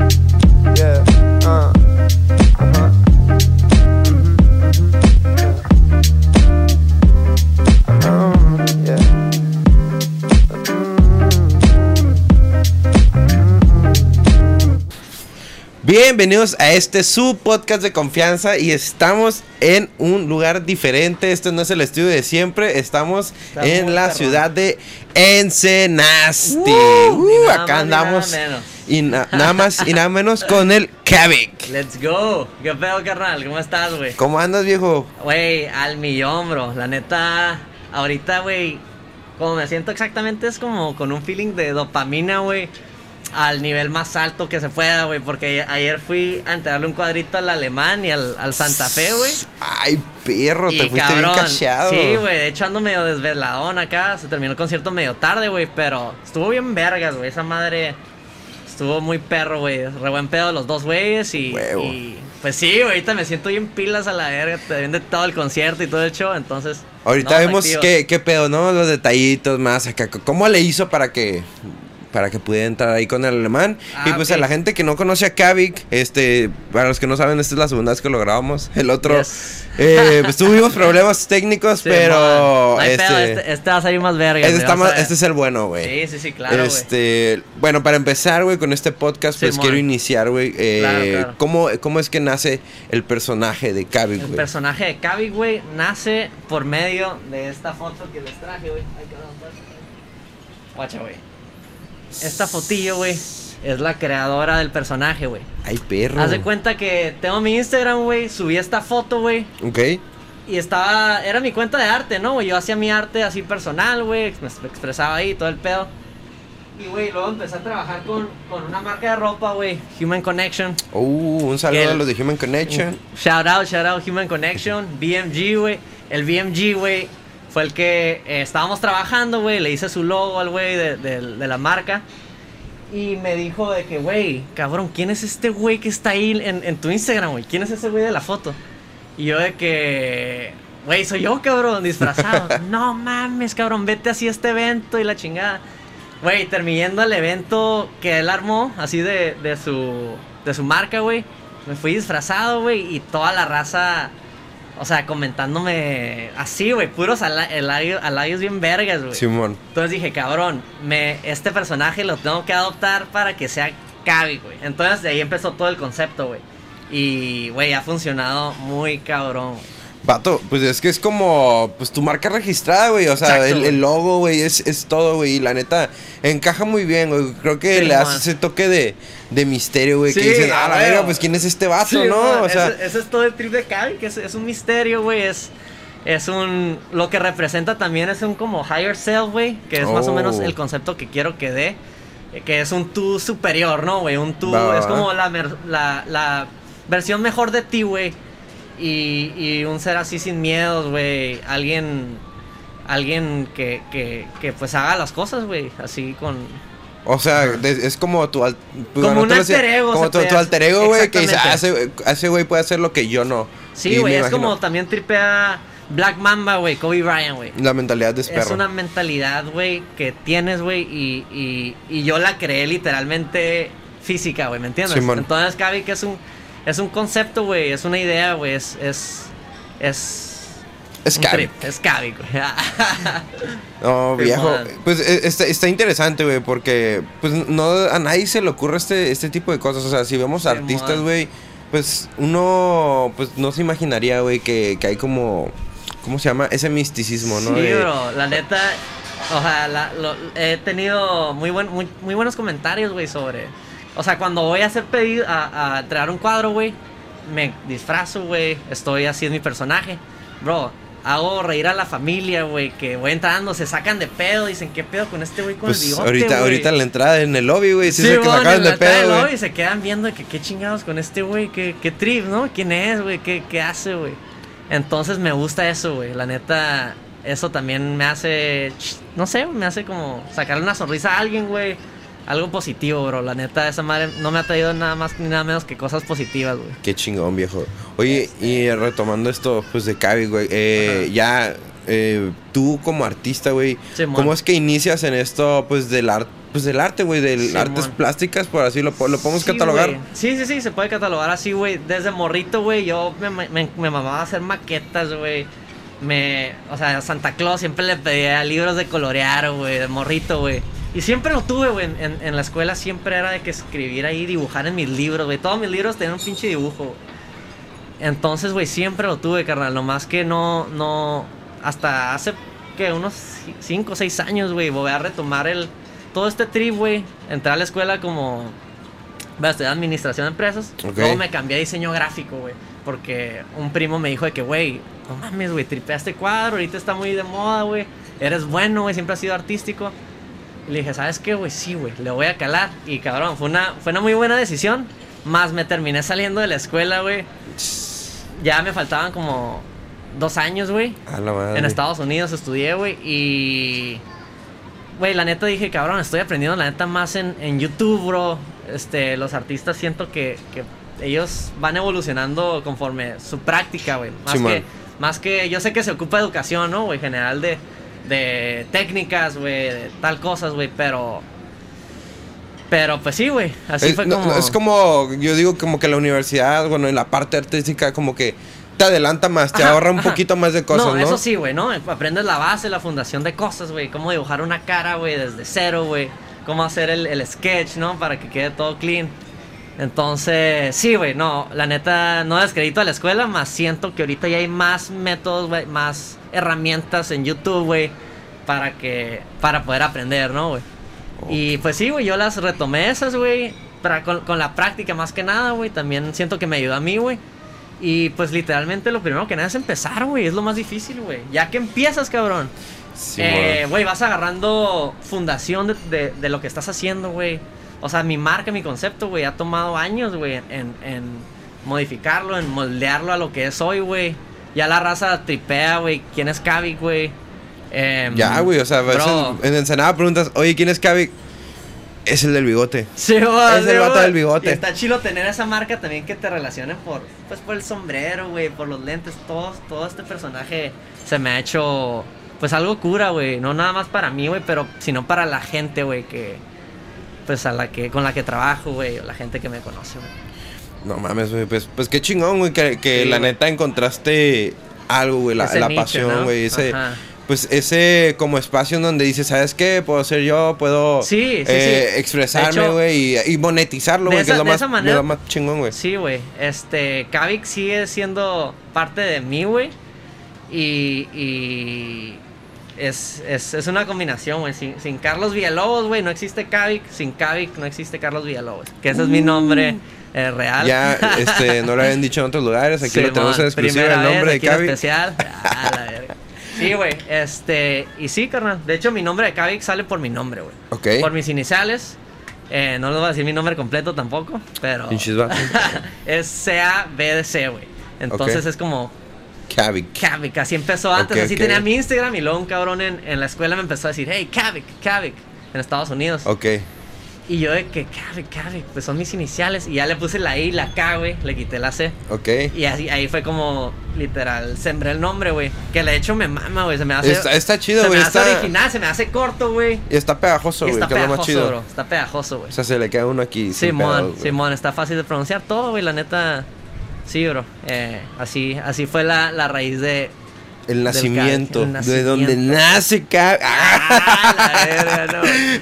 Uh. Uh-huh. Mhm, mhm. Um. Bienvenidos a este su podcast de confianza y estamos en un lugar diferente. Este no es el estudio de siempre. Estamos en la ciudad de Ensenasti. Uh, Uh, acá andamos. Y na- nada más y nada menos con el Kavik. Let's go. ¿Qué pedo, carnal? ¿Cómo estás, güey? ¿Cómo andas, viejo? Güey, al millón, bro. La neta, ahorita, güey, como me siento exactamente es como con un feeling de dopamina, güey. Al nivel más alto que se pueda, güey. Porque ayer fui a entregarle un cuadrito al alemán y al, al Santa Fe, güey. Ay, perro, te fuiste bien cacheado. Sí, güey, de hecho ando medio desveladón acá. Se terminó el concierto medio tarde, güey, pero estuvo bien vergas, güey. Esa madre estuvo muy perro, güey. Re buen pedo los dos güeyes y, y, pues sí, güey, ahorita me siento bien pilas a la verga. Te vende todo el concierto y todo el show, entonces. Ahorita no, vemos qué, qué pedo, ¿no? Los detallitos más acá. ¿Cómo le hizo para que para que pudiera entrar ahí con el alemán? Ah, y pues a la gente que no conoce a Kavik, este, para los que no saben, esta es la segunda vez que lo grabamos. El otro, Yes. Eh, pues tuvimos problemas técnicos, Sí, pero. No este, pedo, este, este va a salir más verga. este, está más- este es el bueno, güey. Sí, sí, sí, claro, este, bueno, para empezar, güey, con este podcast, pues quiero iniciar, güey. eh, Claro, claro. ¿cómo, ¿Cómo es que nace el personaje de El güey? personaje de Cavi, güey, nace por medio de esta foto que les traje, güey. Pues. Guacha, güey. Esta fotillo, güey, es la creadora del personaje, güey. Ay, perro. Haz de cuenta que tengo mi Instagram, güey, subí esta foto, güey, Ok. y estaba, era mi cuenta de arte, ¿no? Yo hacía mi arte así personal, güey, me expresaba ahí, todo el pedo. Y, güey, luego empecé a trabajar con, con una marca de ropa, güey, Human Connection. Uh, un saludo el- a los de Human Connection. Shout out, shout out Human Connection, BMG, güey. El BMG, güey, fue el que eh, estábamos trabajando, güey. Le hice su logo al güey de, de- de la marca. Y me dijo de que, güey, cabrón, ¿quién es este güey que está ahí en, en tu Instagram, güey? ¿Quién es ese güey de la foto? Y yo de que, güey, soy yo, cabrón, disfrazado. no mames, cabrón, vete así a este evento y la chingada. Güey, terminando el evento que él armó, así de, de su, de su marca, güey. Me fui disfrazado, güey, y toda la raza, o sea, comentándome así, güey, puros ala- halagos halagos bien vergas, güey. Simón. Entonces dije, cabrón, me, este personaje lo tengo que adoptar para que sea Cavi, güey. Entonces de ahí empezó todo el concepto, güey. Y, güey, ha funcionado muy cabrón, güey. Vato, pues es que es como, pues tu marca registrada, güey. O sea, Exacto, el, logo, güey, es, es todo, güey. Y la neta, encaja muy bien, güey. Creo que Sí, le hace ese toque de, de misterio, güey. que Sí, dicen, ah, la verga, pues quién es este vato, Sí, ¿no? man, O sea, ese, ese es todo el trip de Cavi, que es, es un misterio, güey. Es, es un. Lo que representa también es un como higher self, güey. Que es más o menos Oh. el concepto que quiero que dé. Que es un tú superior, ¿no, güey? Un tú. Va, es como la, la, la versión mejor de ti, güey. Y, y un ser así sin miedos, güey. Alguien. Alguien que, que, que pues haga las cosas, güey. Así con. o sea, de- es como tu. al- pues, Como un alter ego, Como tu, tu alter ego, güey, que dice, ah, Exactamente. ese, güey puede hacer lo que yo no. Sí, güey. Es imagino, como también tripea Black Mamba, güey. Kobe Bryant, güey. La mentalidad de Es perro. una mentalidad, güey, que tienes, güey, y, y, y yo la creé literalmente física, güey, ¿me entiendes? Simón. Entonces, Cavi, que es un, es un concepto, güey, es una idea, güey, es, es, es... Es un Cavi. trip, Es Cavi, güey. No, viejo. Pues eh, está, está interesante, güey, porque pues no a nadie se le ocurre este, este tipo de cosas. O sea, si vemos artistas, güey, pues uno pues no se imaginaría, güey, que, que hay como ¿cómo se llama? Ese misticismo, ¿no? Sí, De- bro, la neta, o sea, la- lo- he tenido muy, buen, muy, muy buenos comentarios, güey, sobre... O sea, cuando voy a hacer pedido, a, a entregar un cuadro, güey, me disfrazo, güey, estoy así es mi personaje. Bro, hago reír a la familia, güey, que voy entrando, se sacan de pedo, dicen, ¿qué pedo con este güey con Pues el bigote, ahorita, güey?" ahorita la entrada en el lobby, güey, sí, Sí, se que bueno, sacaron en de pedo. Y se quedan viendo de que qué chingados con este güey, qué, qué trip, ¿no? ¿Quién es, güey? ¿Qué, qué hace, güey? Entonces me gusta eso, güey. La neta, eso también me hace, no sé, me hace como sacarle una sonrisa a alguien, güey. Algo positivo, bro. La neta, esa madre no me ha traído nada más ni nada menos que cosas positivas, güey. Qué chingón, viejo. Oye, y retomando esto, pues de Cavi, güey, eh, ya eh, tú como artista, güey, Simón. ¿cómo es que inicias en esto, pues del arte, pues del arte, güey, del Simón. artes plásticas, por así lo, po- lo podemos Sí, catalogar. Sí, sí, sí, se puede catalogar así, güey. Desde morrito, güey, yo me, me, me mamaba hacer maquetas, güey. Me, o sea, Santa Claus siempre le pedía libros de colorear, güey, de morrito, güey. Y siempre lo tuve, güey. En, en la escuela siempre era de que escribir ahí, dibujar en mis libros, güey. Todos mis libros tenían un pinche dibujo. güey. Entonces, güey, siempre lo tuve, carnal. Nomás que no, no. Hasta hace que unos 5 o 6 años, güey, voy a retomar el. Todo este trip, güey. Entré a la escuela como. Voy a estudiar administración de empresas. Ok. Luego me cambié a diseño gráfico, güey. Porque un primo me dijo de que, güey, no mames, güey, tripea este cuadro. Ahorita está muy de moda, güey. Eres bueno, güey, siempre has sido artístico. Le dije, ¿sabes qué, güey? Sí, güey, le voy a calar. Y cabrón, fue una, fue una muy buena decisión. Más me terminé saliendo de la escuela, güey. Ya me faltaban como dos años, güey. A la madre. En Estados Unidos estudié, güey. Y. Güey, la neta dije, cabrón, estoy aprendiendo la neta más en, en YouTube, bro. Este, los artistas siento que, que ellos van evolucionando conforme su práctica, güey. Más que, más que, yo sé que se ocupa educación, ¿no, güey? General de, de técnicas, güey, de tal cosas, güey, pero. Pero pues sí, güey. Así es, fue no, como. es como, yo digo como que la universidad, bueno, en la parte artística, como que te adelanta más, te Ajá, ahorra un ajá. poquito más de cosas, ¿no? eso sí, güey, ¿no? Aprendes la base, la fundación de cosas, güey. Cómo dibujar una cara, güey, desde cero, güey. Cómo hacer el, el sketch, ¿no? Para que quede todo clean. Entonces, sí, güey, no, la neta, no descredito a la escuela, más siento que ahorita ya hay más métodos, güey, más herramientas en YouTube, güey, para que, para poder aprender, ¿no, güey? Y pues sí, güey, yo las retomé esas, güey, para- con, con la práctica más que nada, güey, también siento que me ayudó a mí, güey. Y pues literalmente lo primero que nada es empezar, güey, es lo más difícil, güey. Ya que empiezas, cabrón. Sí, Eh, güey, vas agarrando fundación de, de- de lo que estás haciendo, güey. O sea, mi marca, mi concepto, güey, ha tomado años, güey, en, en modificarlo, en moldearlo a lo que es hoy, güey. Ya la raza tripea, güey, quién es Kavik, güey. Em, Ya, güey, o sea, bro. en Ensenada preguntas, oye, ¿quién es Kavik? Es el del bigote. Sí, güey, Es el vato del bigote. Y está chido tener esa marca también que te relacionen por, pues, por el sombrero, güey, por los lentes, todo, todo este personaje se me ha hecho, pues, algo cura, güey. No nada más para mí, güey, pero sino para la gente, güey, que, pues, a la que, con la que trabajo, güey, o la gente que me conoce, güey. No mames, güey, pues, pues qué chingón, güey, que, que Sí, la güey. neta encontraste algo, güey, la, Ese la nicho, pasión, ¿no? güey, ese... Ajá. Pues ese como espacio en donde dices, ¿sabes qué? Puedo ser yo, puedo Sí, sí, eh, sí. expresarme, güey, y, y monetizarlo, güey, que es lo de más, esa manera- lo más chingón, güey. Sí, güey. Este, Kavik sigue siendo parte de mí, güey. Y, y es, es, es una combinación, güey. Sin, sin Carlos Villalobos, güey, no existe Kavik. Sin Kavik no existe Carlos Villalobos. Que ese es mi nombre eh, real. Ya, este, no lo habían dicho en otros lugares, aquí lo tenemos en exclusiva el nombre vez de Cavi. especial. Ah, la verga. Sí, güey. Este, y sí, carnal. De hecho, mi nombre de Kavik sale por mi nombre, güey. Ok. Por mis iniciales. Eh, no les voy a decir mi nombre completo tampoco, pero es C-A-B-D-C, güey. Entonces es como Cavi. Kavik, así empezó antes, Ok, así tenía mi Instagram y luego un cabrón en, en la escuela me empezó a decir, hey, Kavik, Kavik, en Estados Unidos. Ok. Y yo de que Kavik, Kavik, pues son mis iniciales. Y ya le puse la I, y la K, güey, le quité la C. Ok. Y así, ahí fue como, literal, sembré el nombre, güey. Que de hecho me mama, güey, se me hace... Está, está chido, se güey. me hace Está, original, se me hace corto, güey. y está pegajoso, güey, está que es lo más pegajoso, chido. bro. Está pegajoso, güey. O sea, se le queda uno aquí. Simón. Simón, está fácil de pronunciar todo, güey, la neta. Sí, bro. Eh, así, así fue la, la raíz de. El nacimiento. el De donde nace Cavi. ¡Ah, la verga,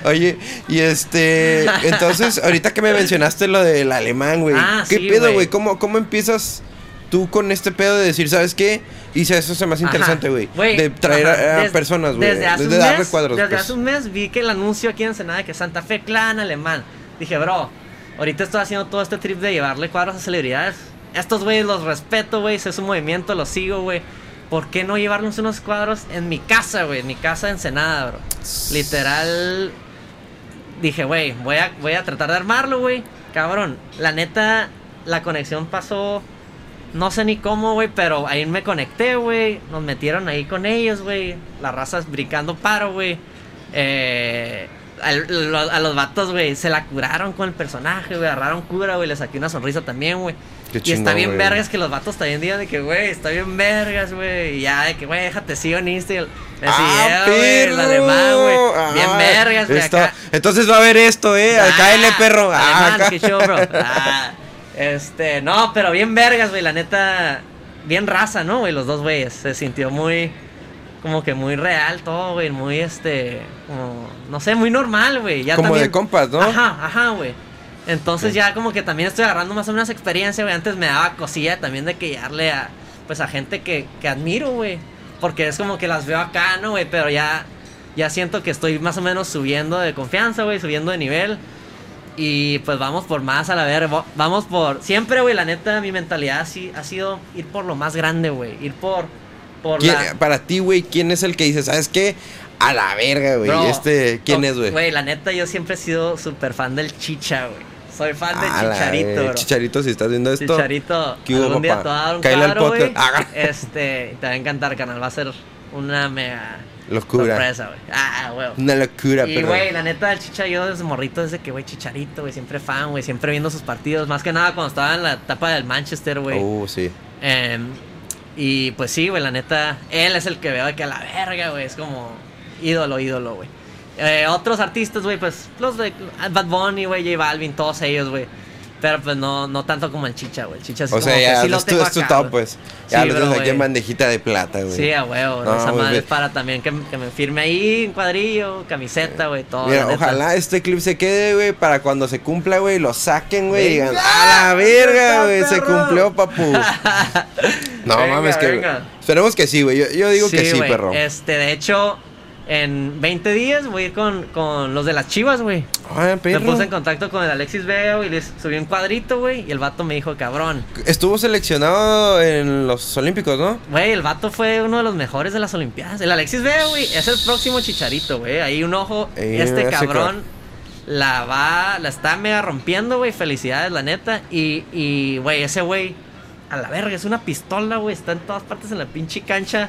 no! Oye, y este, entonces, ahorita que me mencionaste lo del alemán, güey, Ah, ¿qué sí, pedo, güey. ¿Cómo, ¿Cómo empiezas tú con este pedo de decir, ¿sabes qué? Hice eso, se me hace interesante, güey. De traer a- ajá, a, des- personas, güey. Desde hace un darle mes, cuadros. desde pues. hace un mes vi que el anuncio aquí en Ensenada de que Santa Fe Clan alemán. Dije, bro, ahorita estoy haciendo todo este trip de llevarle cuadros a celebridades. Estos güeyes los respeto, güey, sé su movimiento, los sigo, güey. ¿Por qué no llevarnos unos cuadros en mi casa, güey? En mi casa de Ensenada, bro. Literal. Dije, güey, voy a, voy a tratar de armarlo, güey. Cabrón, la neta, la conexión pasó. No sé ni cómo, güey, pero ahí me conecté, güey. Nos metieron ahí con ellos, güey. Las razas brincando paro, güey. Eh, a los vatos, güey, se la curaron con el personaje, güey, agarraron cura, güey, le saqué una sonrisa también, güey. Qué Y chingón, está bien güey. vergas que los vatos también digan de que, güey, está bien vergas, güey. Y ya, de que, güey, déjate, sigo en Instagram. Así, ¡Ah, eh, güey, el alemán, güey. Bien Ah, vergas, güey, acá. Entonces va a haber esto, eh. Ah, Cáele, perro. Ah, Alemán, acá. qué show, bro. Ah, este, no, pero bien vergas, güey, la neta. Bien raza, ¿no, güey? Los dos güeyes. Se sintió muy. Como que muy real todo, güey. Muy, este. Como. No sé, muy normal, güey. Ya Como también- de compas, ¿no? Ajá, ajá, güey. Entonces Sí. ya como que también estoy agarrando más o menos experiencia, güey. Antes me daba cosilla también de que darle a. Pues a gente que, que admiro, güey. Porque es como que las veo acá, ¿no, güey? Pero ya. Ya siento que estoy más o menos subiendo de confianza, güey. Subiendo de nivel. Y pues vamos por más a la ver, vamos por siempre, güey, la neta mi mentalidad sí ha sido ir por lo más grande, güey, ir por por ¿Quién- la Para ti, güey, ¿quién es el que dice, sabes qué? A la verga, güey. Este, ¿quién no, es, güey? Güey, la neta yo siempre he sido súper fan del Chicha, güey. Soy fan la Chicharito, bro. Chicharito, si estás viendo esto. Chicharito, ¿Qué hubo, algún día papá? te va a dar un cuadro. Este, te va a encantar, canal, va a ser una mega Locura. sorpresa, güey. Ah, güey. Una locura, Y, pero. güey, la neta, el Chicha, yo desde morrito, desde que, güey, Chicharito, güey, siempre fan, güey, siempre viendo sus partidos. Más que nada cuando estaba en la etapa del Manchester, güey. Uh, sí. Em, y pues sí, güey, la neta, él es el que veo de que a la verga, güey, es como ídolo, ídolo, güey. Eh, otros artistas, güey, pues los de Bad Bunny, güey, J Balvin, todos ellos, güey. Pero pues no, no tanto como el Chicha, güey. El Chicha sí O como sea, que ya sí lo es tu, tengo es tu acá, top, güey. pues. Ya Sí, lo tienes aquí en bandejita de plata, güey. Sí, a huevo, No, esa madre es para también que, que me firme ahí en cuadrillo, camiseta, güey, todo. Mira, ojalá este clip se quede, güey, para cuando se cumpla, güey, lo saquen, güey, y digan. ¡a la verga, ¡Venga, güey! Se cumplió, papu. No Venga, mames, que. venga. Esperemos que sí, güey. Yo, yo digo que sí, perro. Este, de hecho, en 20 días voy a ir con, con los de las chivas, güey. Me puse en contacto con el Alexis Vega, y les subí un cuadrito, güey, y el vato me dijo, cabrón. Estuvo seleccionado en los Olímpicos, ¿no? Güey, el vato fue uno de los mejores de las Olimpiadas. El Alexis Vega, güey, es el próximo chicharito, güey. Ahí un ojo, este cabrón la va, la está mega rompiendo, güey. Felicidades, la neta. Y, y, güey, ese güey, a la verga, es una pistola, güey. Está en todas partes en la pinche cancha.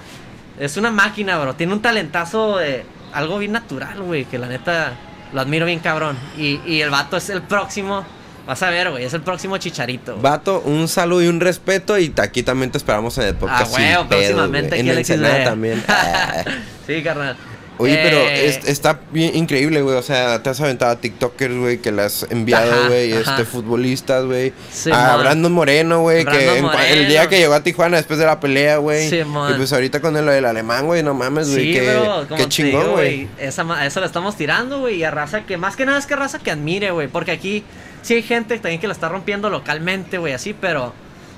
Es una máquina, bro. Tiene un talentazo de algo bien natural, güey. Que la neta lo admiro bien, cabrón. Y, y el vato es el próximo. Vas a ver, güey, es el próximo chicharito. güey. Vato, un saludo y un respeto. Y aquí también te esperamos en el podcast. Ah, pedos, próximamente güey. aquí En Vega. también. Ah. sí, carnal. Oye, pero Eh, es- está bien increíble, güey. O sea, te has aventado a TikTokers, güey, que le has enviado, güey. Este, futbolistas, güey. Sí, a mon. Brandon Moreno, güey. Que el día que llegó a Tijuana después de la pelea, güey. Sí, y pues ahorita con el, lo del alemán, güey. No mames, güey. Sí, bro, qué te chingón, güey. Esa, eso le estamos tirando, güey. Y a raza que, más que nada es que raza que admire, güey. Porque aquí sí hay gente también que la está rompiendo localmente, güey, así, pero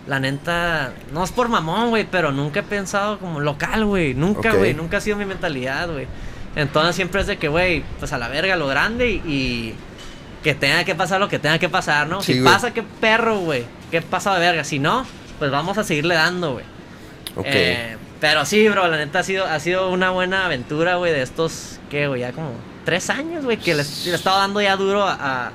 la neta, no es por mamón, güey, pero nunca he pensado como local, güey. Nunca, güey. Nunca ha sido mi mentalidad, güey. Entonces siempre es de que, güey, pues a la verga lo grande y, y que tenga que pasar lo que tenga que pasar, ¿no? Sí, si pasa, qué perro, güey. Qué pasado de verga. Si no, pues vamos a seguirle dando, güey. Ok. Eh, pero sí, bro, la neta ha sido, ha sido una buena aventura, güey, de estos, ¿qué, güey? Ya como tres años, güey, que le he estado dando ya duro a, a-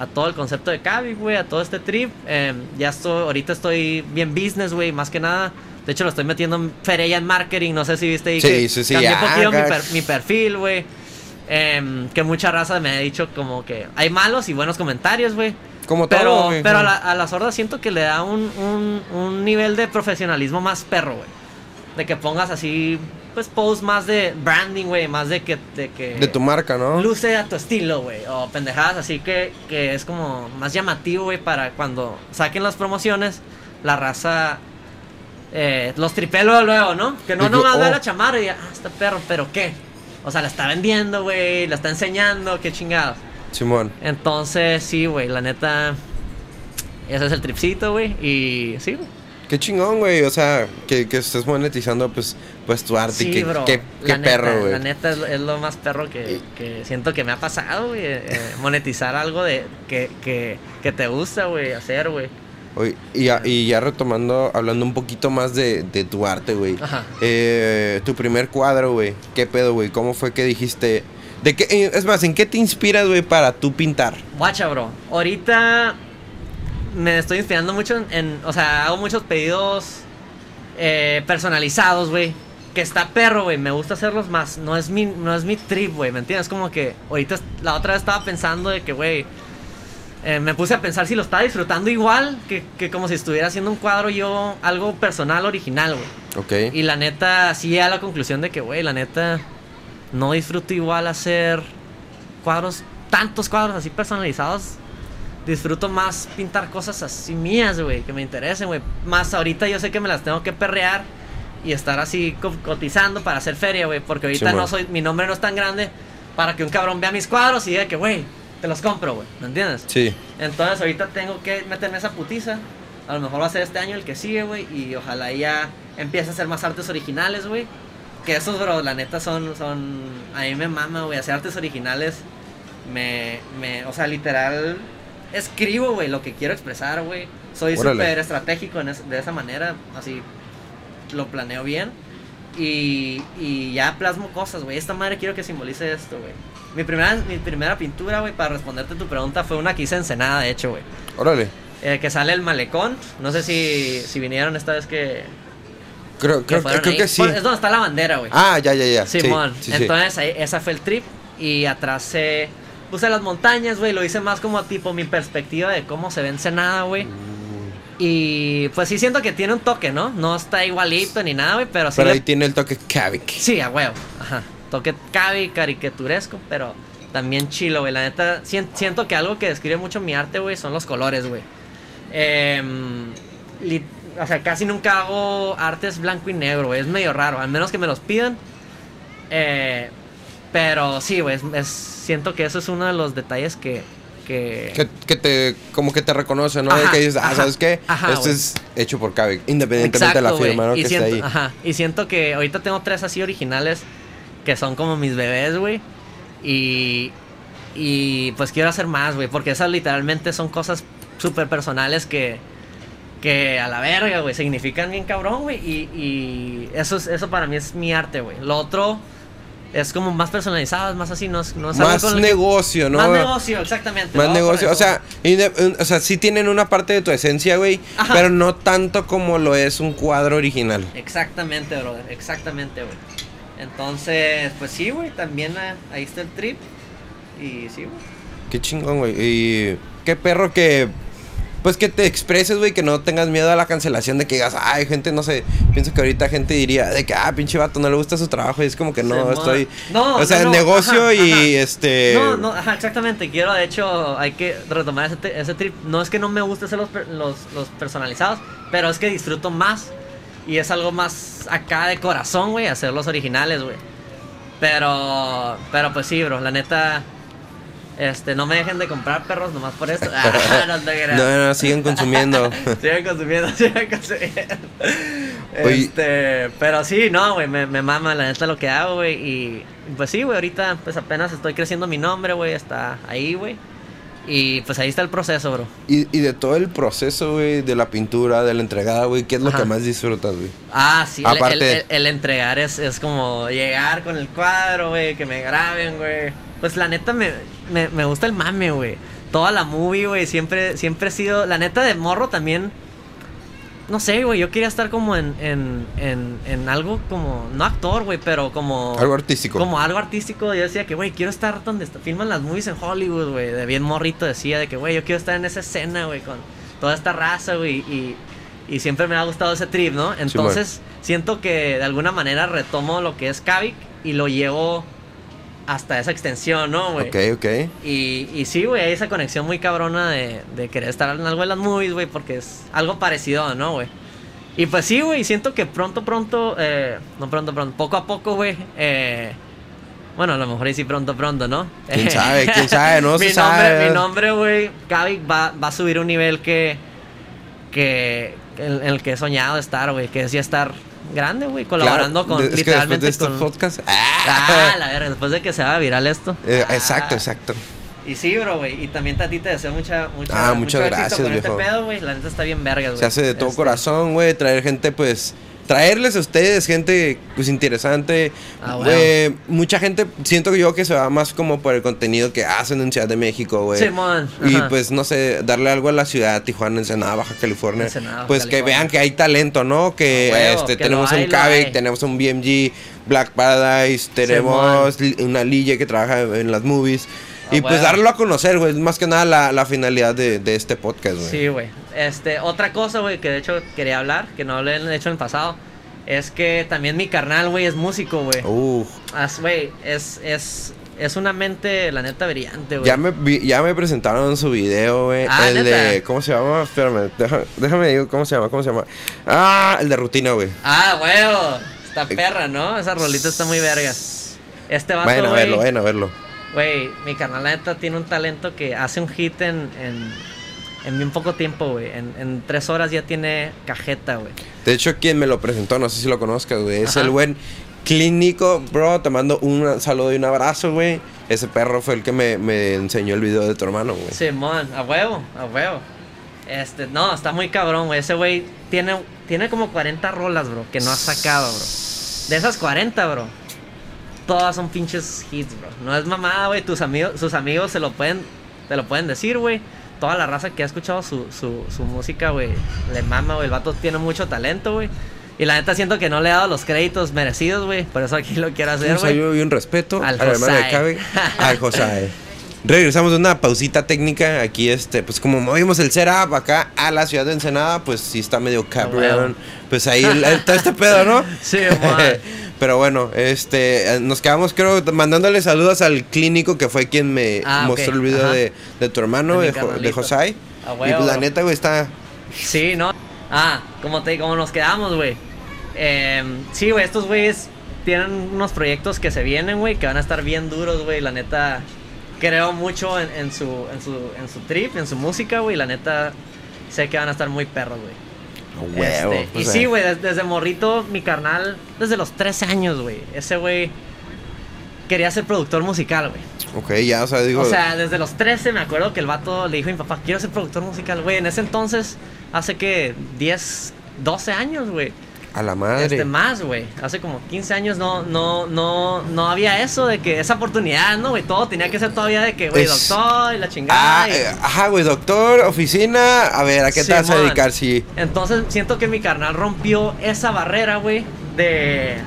a todo el concepto de Cavi, güey, a todo este trip. Eh, ya estoy, ahorita estoy bien business, güey, más que nada. De hecho, lo estoy metiendo en feria en marketing, no sé si viste ahí Sí, que sí, sí, cambié poquito mi, acá. per- mi perfil, güey. Em, que mucha raza me ha dicho como que hay malos y buenos comentarios, güey. Como Pero, todo, güey. pero a, la, a las hordas siento que le da un, un, un nivel de profesionalismo más perro, güey. De que pongas así, pues, posts más de branding, güey. Más de que... De, que De tu marca, ¿no? Luce a tu estilo, güey. O pendejadas así que, que es como más llamativo, güey, para cuando saquen las promociones, la raza... Eh, los tripelo luego, ¿no? Que no nomás oh. la chamarra y diga, ah, está perro, pero ¿qué? O sea, la está vendiendo, güey, la está enseñando, qué chingados. Simón. Entonces, sí, güey, la neta. Ese es el tripcito, güey. Y sí, güey. Qué chingón, güey. O sea, que, que estés monetizando, pues, pues tu arte. Sí, qué, bro. qué, perro, güey. La neta es lo, es lo más perro que, que siento que me ha pasado, güey. eh, monetizar algo de que, que, que te gusta, güey, hacer, güey. Oye, y, ya, y ya retomando, hablando un poquito más de, de tu arte, güey. Ajá. Eh, tu primer cuadro, güey. ¿Qué pedo, güey? ¿Cómo fue que dijiste? ¿De qué, eh, es más, ¿en qué te inspiras, güey, para tú pintar? Guacha, bro. Ahorita me estoy inspirando mucho en, en- o sea, hago muchos pedidos eh, personalizados, güey. que está perro, güey. Me gusta hacerlos más. No es mi, no es mi trip, güey. ¿Me entiendes? Como que ahorita la otra vez estaba pensando de que, güey. Eh, me puse a pensar si lo estaba disfrutando igual que, que como si estuviera haciendo un cuadro yo, algo personal, original, güey. Ok. Y la neta, sí llegué a la conclusión de que, güey, la neta, no disfruto igual hacer cuadros, tantos cuadros así personalizados. Disfruto más pintar cosas así mías, güey, que me interesen, güey. Más ahorita yo sé que me las tengo que perrear y estar así co- cotizando para hacer feria, güey. Porque ahorita Sí, no soy, mi nombre no es tan grande para que un cabrón vea mis cuadros y diga que, güey, te los compro, güey. ¿Me entiendes? Sí. Entonces ahorita tengo que meterme esa putiza. A lo mejor va a ser este año el que sigue, güey. Y ojalá ya empiece a hacer más artes originales, güey. Que esos, bro, la neta son, son... A mí me mama, güey. Hacer artes originales me, me... O sea, literal... Escribo, güey, lo que quiero expresar, güey. Soy súper estratégico en es- de esa manera. Así lo planeo bien. Y, y ya plasmo cosas, güey. Esta madre quiero que simbolice esto, güey. Mi primera, mi primera pintura, güey, para responderte tu pregunta, fue una que hice en Ensenada, de hecho, güey. Órale. Eh, que sale el malecón. No sé si, si vinieron esta vez que, Creo, que creo, que sí. Es donde está la bandera, güey. Ah, ya, ya, ya. Sí, Simón. sí, sí. Entonces, ahí, esa fue el trip. Y atrás eh, puse las montañas, güey. Lo hice más como tipo mi perspectiva de cómo se ve Ensenada, güey. Mm. Y pues sí siento que tiene un toque, ¿no? No está igualito ni nada, güey, pero sí. Pero le- ahí tiene el toque Kavik. Sí, a huevo. Ajá. Toque cabi, caricaturesco, pero también chilo, güey. La neta, sien- siento que algo que describe mucho mi arte, güey, son los colores, güey. Em, li- o sea, casi nunca hago artes blanco y negro, güey. Es medio raro, al menos que me los pidan. Eh, pero sí, güey, es- es- siento que eso es uno de los detalles que... que... Que, que te, como que te reconoce, ¿no? de Ajá, que dices, ah, ajá, ¿sabes qué? ajá, Esto es hecho por Kavik, independientemente de la firma, ¿no? Y que siento, esté ahí. Ajá. Y siento que ahorita tengo tres así originales que son como mis bebés, güey. Y, y pues quiero hacer más, güey. Porque esas literalmente son cosas súper personales que, que a la verga, güey, significan bien cabrón, güey. Y, y eso, es, eso para mí es mi arte, güey. Lo otro es como más personalizado, es más así, no es, no es Más con que- negocio, ¿no? Más negocio, exactamente. Más negocio, o sea, o sea, sí tienen una parte de tu esencia, güey, pero no tanto como lo es un cuadro original. Exactamente, brother. Exactamente, güey. Entonces, pues sí, güey. También eh, ahí está el trip. Y sí, güey. Qué chingón, güey. Y qué perro que. Pues que te expreses, güey, que no tengas miedo a la cancelación de que digas, ay, gente, no sé. Pienso que ahorita gente diría de que, ah, pinche vato, no le gusta su trabajo. Y es como que no, estoy. No, o sea, no, no, negocio ajá, y ajá. este. No, no, ajá, exactamente. Quiero, de hecho, hay que retomar ese, ese trip. No es que no me guste hacer los, los, los personalizados, pero es que disfruto más. Y es algo más acá de corazón, güey, hacer los originales, güey. Pero, pero pues sí, bro, la neta. Este, no me dejen de comprar perros nomás por esto. Ah, no te creas. No, no, siguen consumiendo. Sigan consumiendo, sigan consumiendo. Oye. Este, pero sí, no, güey, me, me mama la neta lo que hago, güey. Y pues sí, güey, ahorita pues apenas estoy creciendo mi nombre, güey, está ahí, güey. Y pues ahí está el proceso, bro. y, y de todo el proceso, güey, de la pintura, de la entregada, güey, ¿qué es lo Ajá. que más disfrutas, güey? Ah, sí, Aparte- el, el- el entregar es, es como llegar con el cuadro, güey, que me graben, güey. Pues la neta me, me, me gusta el mame, güey. Toda la movie, güey, siempre, siempre he sido. La neta de morro también. No sé, güey, yo quería estar como en, en, en, en algo como. No actor, güey, pero como. Algo artístico. Como algo artístico. Yo decía que, güey, quiero estar donde filman las movies en Hollywood, güey. De bien morrito decía de que, güey, yo quiero estar en esa escena, güey, con toda esta raza, güey. Y, y siempre me ha gustado ese trip, ¿no? Entonces, siento que de alguna manera retomo lo que es Kavik y lo llevo hasta esa extensión, ¿no, güey? Ok, ok. Y, y sí, güey, hay esa conexión muy cabrona de, de querer estar en algo de las movies, güey, porque es algo parecido, ¿no, güey? Y pues sí, güey, siento que pronto, pronto, eh, no pronto, pronto, poco a poco, güey, eh, bueno, a lo mejor ahí sí pronto, pronto, ¿no? ¿Quién sabe? ¿Quién sabe? No mi se nombre, sabe. Mi nombre, güey, Kavik va, va a subir un nivel que, que, en, en el que he soñado estar, güey, que ya estar grande, güey, colaborando Claro, con, literalmente de estos con... podcasts. Ah, la verga, después de que se haga viral esto. Eh, Ah. Exacto, exacto. Y sí, bro, güey. Y también a ti te deseo mucha, mucha, Ah, muchas gracias, con viejo. este pedo, güey. La neta está bien vergas, güey. Se hace de todo Este, corazón, güey. Traer gente, pues, traerles a ustedes gente pues interesante. Ah, bueno. Eh, mucha gente, siento yo que se va más como por el contenido que hacen en Ciudad de México, güey. Simón, Y ajá. pues no sé, darle algo a la ciudad, Tijuana, Ensenada, Baja California. Ensenada, pues que vean que hay talento, ¿no? Que A huevo, este, que tenemos un Kavik, tenemos un BMG, Black Paradise, tenemos una Lille que trabaja en las movies. A y pues darlo a conocer, güey. Es más que nada la, la finalidad de, de este podcast, güey. Sí, güey. Este, otra cosa, güey, que de hecho quería hablar, que no hablé de hecho en el pasado, es que también mi carnal, güey, es músico, güey. As- Güey, es, es, es una mente, la neta, brillante, güey. Ya me, vi- ya me presentaron su video, güey. Ah, el de. ¿Cómo se llama? Espérame, deja- déjame digo cómo se llama, cómo se llama. Ah, el de rutina, güey. Ah, güey. Está perra, ¿no? Esa rolita está muy verga. Este vato, Vayan a verlo, vayan a verlo. Güey, mi carnal, la neta, tiene un talento que hace un hit en, en, en bien poco tiempo, güey. En, en tres horas ya tiene cajeta, güey. De hecho, quien me lo presentó, no sé si lo conozcas, güey. Es Ajá. el buen clínico, bro. Te mando un saludo y un abrazo, güey. Ese perro fue el que me, me enseñó el video de tu hermano, güey. Simón, a huevo, a huevo. Este, no, está muy cabrón, güey. Ese güey tiene, tiene como 40 rolas, bro, que no ha sacado, bro. De esas 40, bro, todas son pinches hits, bro. No es mamada, güey. Tus amigos, sus amigos se lo pueden, te lo pueden decir, güey. Toda la raza que ha escuchado su, su, su música, güey, le mama, güey. El vato tiene mucho talento, güey. Y la neta siento que no le he dado los créditos merecidos, güey. Por eso aquí lo quiero hacer, Un güey. saludo y un respeto Al. Cabe, al José. Regresamos de una pausita técnica. Aquí, este, pues como movimos el setup acá a la ciudad de Ensenada, pues sí está medio cabrón. Pues ahí está este pedo, ¿no? Sí. Pero bueno, este, nos quedamos, creo, mandándole saludos al clínico que fue quien me Ah, mostró el video de, de tu hermano, De Jo- de. Josai. A y huevo, pues la neta, güey, está. Sí, ¿no? Ah, como te como nos quedamos, güey. Em, sí, güey, estos güeyes tienen unos proyectos que se vienen, güey, que van a estar bien duros, güey. La neta, creo mucho en, en su, en, su, en su trip, en su música, güey. La neta, sé que van a estar muy perros, güey. huevo, Este, y sea, sí, güey, des- desde morrito, mi carnal, desde los 13 años, güey. Ese güey quería ser productor musical, güey. Ok, ya, o sea, digo. O sea, desde los 13 me acuerdo que el vato le dijo a mi papá, quiero ser productor musical, güey. En ese entonces, hace que 10, 12 años, güey. A la madre. Este, más, güey. Hace como 15 años no, no, no, no había eso de que esa oportunidad, ¿no, güey? Todo tenía que ser todavía de que, güey, Es- doctor y la chingada. Ah, y- eh, ajá, güey, doctor, oficina. A ver, ¿a qué te vas a dedicar? Sí. Entonces siento que mi carnal rompió esa barrera, güey, de...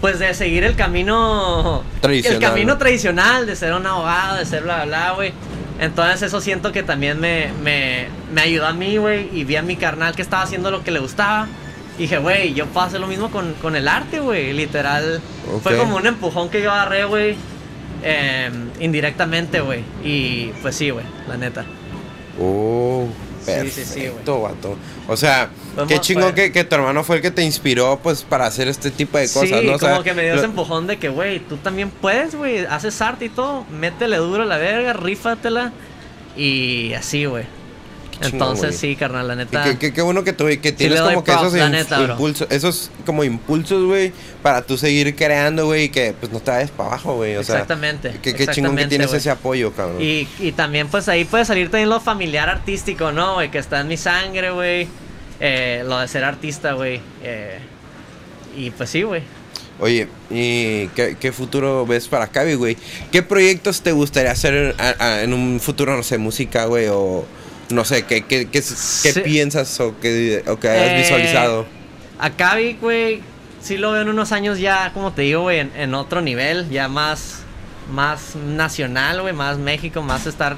Pues de seguir el camino... Tradicional. El camino tradicional, de ser un abogado, de ser bla, bla, bla, güey. Entonces eso siento que también me, me, me ayudó a mí, güey, y vi a mi carnal que estaba haciendo lo que le gustaba. Y dije, güey, yo puedo hacer lo mismo con, con el arte, güey. Literal. Fue como un empujón que yo agarré, güey. em, indirectamente, güey. Y pues sí, güey, la neta. Oh, Sí, perfecto, sí, sí, vato. O sea, qué chingón que, que tu hermano fue el que te inspiró, pues, para hacer este tipo de cosas, sí, ¿no? O sea, como que me dio lo- ese empujón de que, güey, tú también puedes, güey, haces arte y todo, métele duro a la verga, rífatela y así, güey. Entonces sí, carnal, la neta. qué, bueno que, tú, que tienes como que esos neta, impulsos, esos como impulsos, güey, para tú seguir creando, güey, y que pues no te vayas para abajo, güey. O sea, Exactamente, Qué, qué chingón que tienes ese apoyo, cabrón. Y, y también, pues ahí puede salir también lo familiar artístico, ¿no, güey? Que está en mi sangre, güey. Eh, lo de ser artista, güey. Eh, y pues sí, güey. Oye, ¿y qué, qué futuro ves para Cavi, güey? ¿Qué proyectos te gustaría hacer a- a- en un futuro, no sé, música, güey? O no sé, ¿qué, qué, qué, qué Sí. piensas o qué, o que hayas Eh, visualizado? Acá vi, güey, sí lo veo en unos años ya, como te digo, güey, en, en otro nivel, ya más, más nacional, güey, más México, más estar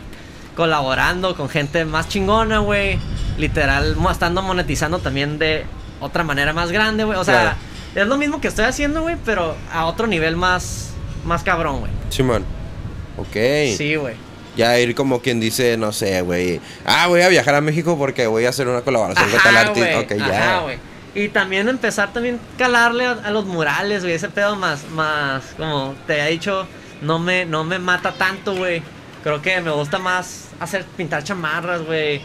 colaborando con gente más chingona, güey. Literal, estando monetizando también de otra manera más grande, güey. O sea, es lo mismo que estoy haciendo, güey, pero a otro nivel más, más cabrón, güey. Simón. Ok. Sí, güey. Ya ir como quien dice, no sé, güey. Ah, voy a viajar a México porque voy a hacer una colaboración con tal Ajá, artista. Ok, Ajá, ya. güey. Y también empezar también calarle a, a los murales, güey. Ese pedo más, más, como te había dicho, no me, no me mata tanto, güey. Creo que me gusta más hacer, pintar chamarras, güey.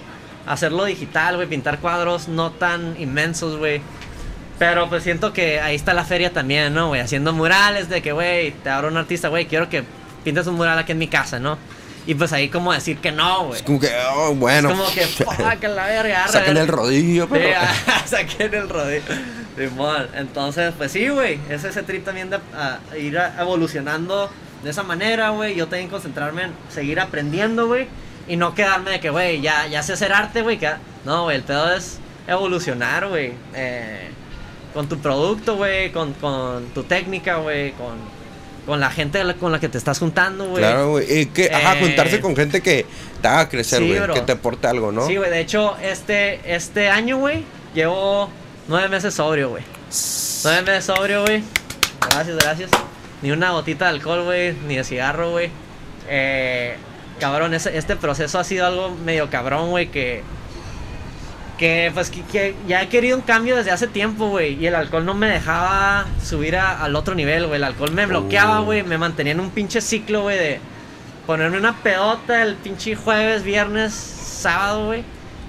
Hacerlo digital, güey. Pintar cuadros no tan inmensos, güey. Pero pues siento que ahí está la feria también, ¿no, güey? Haciendo murales de que, güey, te abro un artista, güey, quiero que pintes un mural aquí en mi casa, ¿no? Y pues ahí como decir que no, güey. Es como que, oh, bueno. Es como que, fuck, la verga, Saquen el rodillo, pero. saquen el rodillo. Entonces, pues sí, güey. Es ese trip también de a- a ir a- evolucionando de esa manera, güey. Yo tengo que concentrarme en seguir aprendiendo, güey. Y no quedarme de que, güey, ya, ya sé hacer arte, güey. No, güey, el pedo es evolucionar, güey. eh, con tu producto, güey. Con, con tu técnica, güey. Con, con la gente con la que te estás juntando, güey. Claro, güey. Y que, ajá, Eh, juntarse con gente que te haga crecer, güey. que te aporte algo, ¿no? Sí, güey. De hecho, este, este año, güey, llevo nueve meses sobrio, güey. Nueve meses sobrio, güey. Gracias, gracias. Ni una gotita de alcohol, güey. Ni de cigarro, güey. Eh, cabrón, ese- este proceso ha sido algo medio cabrón, güey. Que, que, pues, que, que ya he querido un cambio desde hace tiempo, güey. Y el alcohol no me dejaba subir a- al otro nivel, güey. El alcohol me bloqueaba, Uh. güey. Me mantenía en un pinche ciclo, güey, de ponerme una pedota el pinche jueves, viernes, sábado, güey.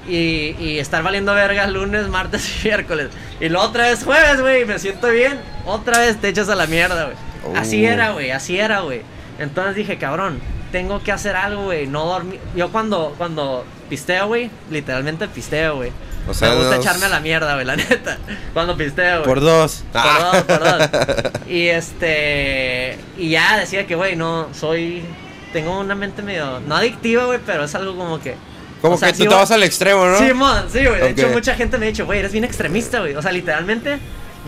Y, y estar valiendo verga lunes, martes y miércoles. Y luego otra vez jueves, güey, me siento bien. Otra vez te echas a la mierda, güey. Así Oh. era, güey, así era, güey. Entonces dije, cabrón, tengo que hacer algo, güey. No dormir. Yo cuando, cuando pisteo, güey, literalmente pisteo, güey. O sea, me gusta dos- echarme a la mierda, güey, la neta. Cuando pisteo, güey. Por dos. Perdón, perdón. Y este. Y ya decía que, güey, no, soy. Tengo una mente medio. No adictiva, güey, pero es algo como que. Como o sea, que tú sí, te vas al extremo, ¿no? Sí, mon, sí, güey. De hecho, mucha gente me ha dicho, güey, eres bien extremista, güey. O sea, literalmente,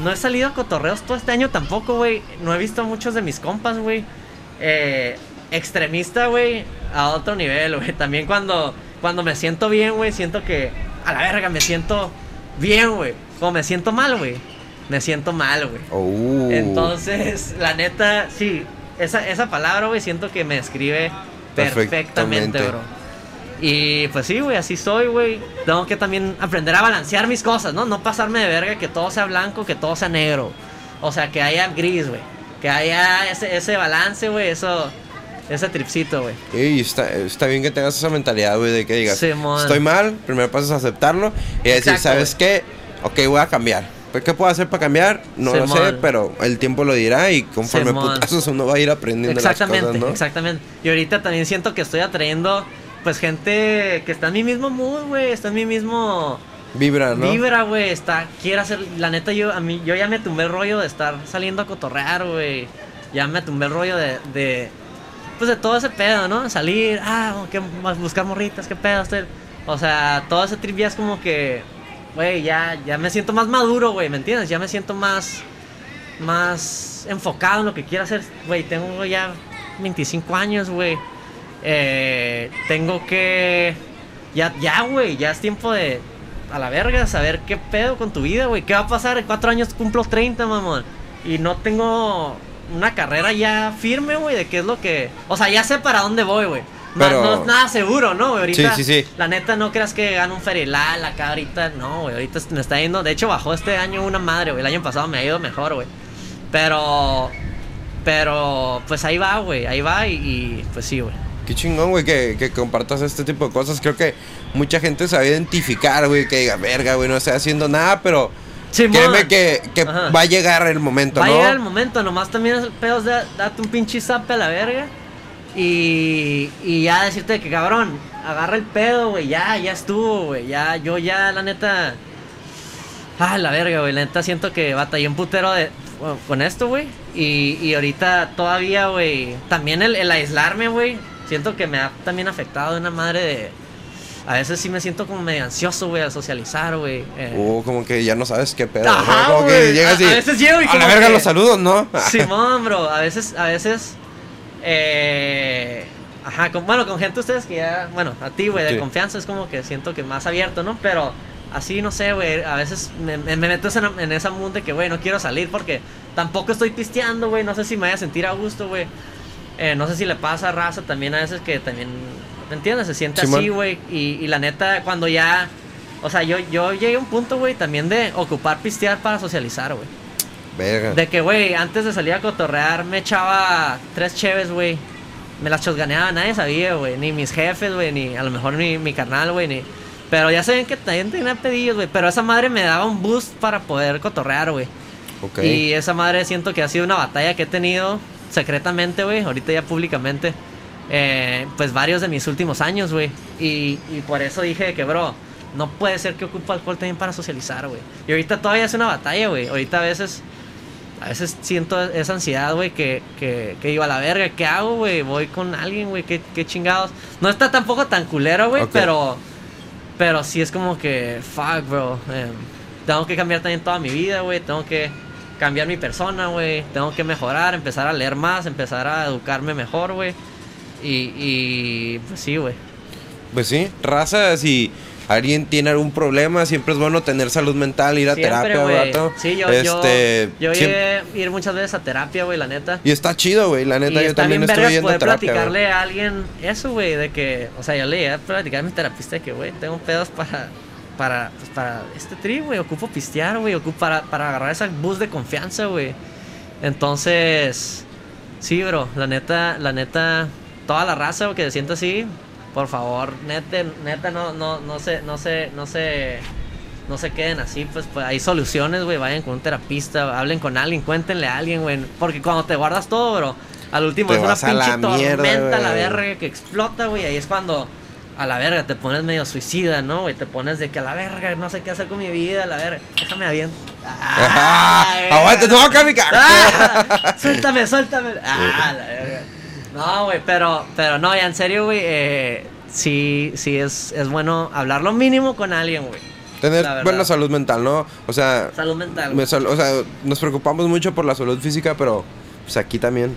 no he salido a cotorreos todo este año tampoco, güey. No he visto a muchos de mis compas, güey. Eh, extremista, güey, a otro nivel, güey. También cuando, cuando me siento bien, güey, siento que, a la verga, me siento bien, güey. Como me siento mal, güey. Me siento mal, güey. Oh. Entonces, la neta, sí, esa, esa palabra, güey, siento que me describe perfectamente, Perfectamente. bro. Y pues sí, güey, así soy, güey. Tengo que también aprender a balancear mis cosas, ¿no? No pasarme de verga que todo sea blanco, que todo sea negro. O sea, que haya gris, güey. Que haya ese, ese balance, güey, eso, ese tripcito, güey. Y está, está bien que tengas esa mentalidad, güey, de que digas, estoy mal, primero paso es aceptarlo y decir, ¿sabes qué? Ok, voy a cambiar. Pues, ¿Qué puedo hacer para cambiar? No lo sé, pero el tiempo lo dirá y conforme putazos uno va a ir aprendiendo Exactamente, las cosas, ¿no? exactamente. Y ahorita también siento que estoy atrayendo, pues, gente que está en mi mismo mood, güey. Está en mi mismo Vibra, ¿no? vibra, güey. Está, quiere hacer. La neta, yo, a mí, yo ya me tumbé el rollo de estar saliendo a cotorrear, güey. Ya me tumbé el rollo de. de pues de todo ese pedo, ¿no? Salir, ah, que, buscar morritas, qué pedo. O sea, todo ese trip es como que. Güey, ya, ya me siento más maduro, güey, ¿me entiendes? Ya me siento más. Más enfocado en lo que quiero hacer. Güey, tengo ya 25 años, güey. Eh, tengo que. Ya, ya, güey, ya es tiempo de. A la verga, saber qué pedo con tu vida, güey. ¿Qué va a pasar? En cuatro años cumplo 30, mamón. Y no tengo una carrera ya firme, güey, de qué es lo que. O sea, ya sé para dónde voy, güey. Pero- no es nada seguro, ¿no, güey? Ahorita, Sí, sí, sí. la neta, no creas que gano un ferilal acá ahorita. No, güey, ahorita me está yendo. De hecho, bajó este año una madre, güey. El año pasado me ha ido mejor, güey. Pero. Pero, pues ahí va, güey. Ahí va y, y, pues sí, güey. Qué chingón, güey, que, que compartas este tipo de cosas. Creo que mucha gente sabe identificar, güey, que diga, verga, güey, no estoy haciendo nada, pero Simón. créeme que, va a llegar el momento, Va a ¿no? llegar el momento, nomás también es el pedo de date un pinche zape a la verga. Y, y ya decirte que cabrón, agarra el pedo, güey, ya, ya estuvo, güey. Ya, yo ya, la neta. Ah, la verga, güey. La neta siento que batallé un putero de, con esto, güey. Y, y ahorita todavía, güey. También el, el aislarme, güey. Siento que me ha también afectado de una madre de. A veces sí me siento como medio ansioso, güey, al socializar, güey. eh. O como que ya no sabes qué pedo. Ajá, ¿no? Como que llegas y. A- a veces llego y A la verga que- los saludos, ¿no? Simón, bro, a veces, a veces, eh, ajá, con, bueno, con gente ustedes que ya, bueno, a ti, güey, de Sí. confianza es como que siento que más abierto, ¿no? Pero así, no sé, güey, a veces me, me, me meto en, en esa mundo de que, güey, no quiero salir porque tampoco estoy pisteando, güey, no sé si me vaya a sentir a gusto, güey. Eh, no sé si le pasa a raza también a veces que también, ¿me entiendes? Se siente Simón. así, güey, y, y la neta, cuando ya... O sea, yo, yo llegué a un punto, güey, también de ocupar pistear para socializar, güey. Verga. De que, güey, antes de salir a cotorrear me echaba tres cheves, güey. Me las chosganeaba, nadie sabía, güey. Ni mis jefes, güey, ni a lo mejor ni mi carnal, güey, ni... Pero ya saben que también tenía pedillos, güey. Pero esa madre me daba un boost para poder cotorrear, güey. Ok. Y esa madre siento que ha sido una batalla que he tenido secretamente, güey. Ahorita ya públicamente. Eh, pues varios de mis últimos años, güey. Y, y por eso dije que, bro, no puede ser que ocupe alcohol también para socializar, güey. Y ahorita todavía es una batalla, güey. Ahorita a veces, a veces siento esa ansiedad, güey, que, que, que digo, a la verga, ¿qué hago, güey? Voy con alguien, güey, ¿qué, qué chingados. No está tampoco tan culero, güey, pero, pero sí es como que, fuck, bro. em, tengo que cambiar también toda mi vida, güey. Tengo que cambiar mi persona, güey. Tengo que mejorar, empezar a leer más, empezar a educarme mejor, güey. Y, y pues sí, güey. Pues sí, raza, si alguien tiene algún problema, siempre es bueno tener salud mental, ir a Siempre, terapia, güey. vato. Sí, yo, este, yo, yo siem- llegué a ir muchas veces a terapia, güey, la neta. Y está chido, güey, la neta, y yo también estuve vergas yendo a poder terapia, platicarle a alguien eso, güey, de que, o sea, yo le llegué a platicar a mi terapista de que, güey, tengo pedos para, para, pues, para este tri, güey, ocupo pistear, güey, ocupo para, para agarrar esa boost de confianza, güey. Entonces, sí, bro, la neta, la neta, toda la raza, que se sienta así, por favor, neta, neta, no, no, no se, no se, no se, no se queden así, pues, pues hay soluciones, güey, vayan con un terapista, hablen con alguien, cuéntenle a alguien, güey, porque cuando te guardas todo, bro, al último es una a la pinche mierda, tormenta, la güey. verga que explota, güey, ahí es cuando a la verga te pones medio suicida, ¿no, güey? Te pones de que a la verga, no sé qué hacer con mi vida, a la verga, déjame bien. Aguanta, no, Cami, ca- ¡Ah! suéltame, suéltame. Ah, la verga. No, güey, pero, pero no, ya en serio, güey, eh, sí, sí es, es bueno hablar lo mínimo con alguien, güey. Tener buena salud mental, ¿no? O sea, Salud mental. me sal- o sea, nos preocupamos mucho por la salud física, pero pues aquí también,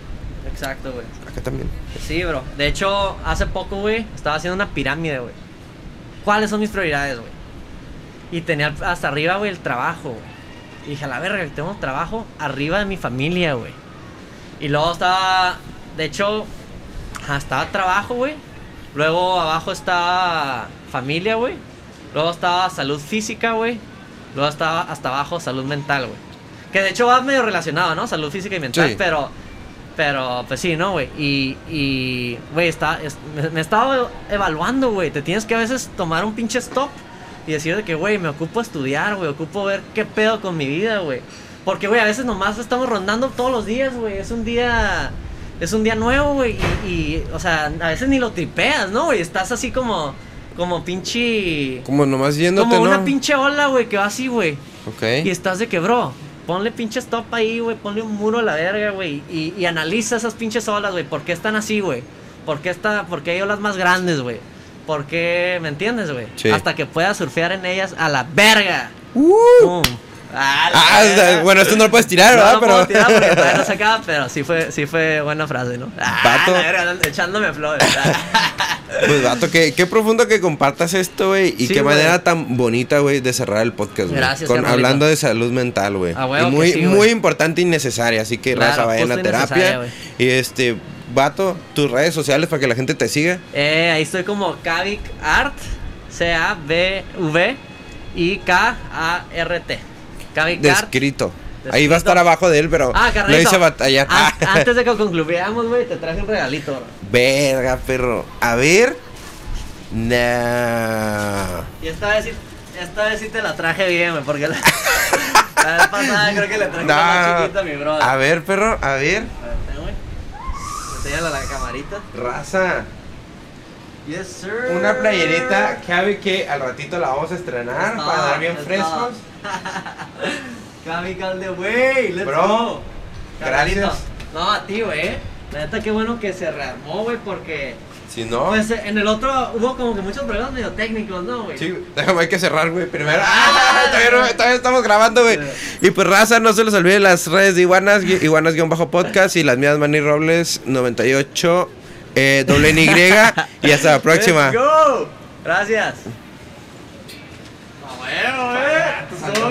Exacto, güey. acá también. Sí, bro. De hecho, hace poco, güey, estaba haciendo una pirámide, güey. ¿Cuáles son mis prioridades, güey? Y tenía hasta arriba, güey, el trabajo, güey. Y dije, a la verga, tengo trabajo arriba de mi familia, güey. Y luego estaba, de hecho, estaba trabajo, güey. Luego abajo estaba familia, güey. Luego estaba salud física, güey. Luego estaba hasta abajo salud mental, güey. Que de hecho va medio relacionado, ¿no? Salud física y mental, Sí. pero... Pero, pues sí, ¿no, güey? Y, y, güey, está, es- me, me estaba evaluando, güey. Te tienes que a veces tomar un pinche stop y decir de que, güey, me ocupo estudiar, güey. Ocupo ver qué pedo con mi vida, güey. Porque, güey, a veces nomás estamos rondando todos los días, güey. Es un día... Es un día nuevo, güey. Y, y, o sea, a veces ni lo tripeas, ¿no, güey? Estás así como... Como pinche... Como nomás yéndote, Como una ¿no? pinche ola, güey, que va así, güey. Ok. Y estás de que, bro, ponle pinche stop ahí, güey, ponle un muro a la verga, güey. Y, y analiza esas pinches olas, güey. ¿Por qué están así, güey? ¿Por qué, está, ¿Por qué hay olas más grandes, güey? ¿Por qué, me entiendes, güey? Sí. Hasta que puedas surfear en ellas a la verga. Uh. Ah, Ah, bueno, esto no lo puedes tirar, No ¿verdad? lo pero... puedo tirar porque todavía no se acaba, pero sí fue, sí fue buena frase, ¿no? Ah, Vato. verga, echándome flores. Pues, vato, qué, qué profundo que compartas esto, güey. Y Sí, qué manera tan bonita, güey, de cerrar el podcast, güey. Gracias, Con, hablando de salud mental, güey. A huevo Y muy, sí, muy importante y necesaria. Así que, Claro, raza, vayan a terapia. Y este, vato, tus redes sociales para que la gente te siga. Eh, ahí estoy como Kavik Art, C-A-V-V y K-A-R-T. Descrito. Ahí va a estar abajo de él, pero Ah, lo hice batallar. Ah, Antes de que concluyamos, güey, te traje un regalito. bro. Verga, perro. A ver. Nah. Y esta vez esta vez sí te la traje bien, güey, porque la, la vez pasada creo que le traje una más chiquita a mi brother. A ver, perro, a ver. A la camarita. Raza. Yes, sir. Una playerita que que al ratito la vamos a estrenar Es para dar bien es frescos. Kavik de güey, let's Bro, go. gracias. No, a ti, güey. La neta, qué bueno que se rearmó, güey, porque... Si no, Pues eh, en el otro hubo como que muchos problemas medio técnicos, ¿no, güey? sí, déjame hay que cerrar, güey. Primero. ¡Ah! Todavía, no- todavía estamos grabando, güey. Y pues, raza, no se les olvide las redes de Iguanas, Iguanas-podcast y las mías, Manny Robles 98, eh, doble Y. y hasta la próxima. Let's go. Gracias. やめろよ。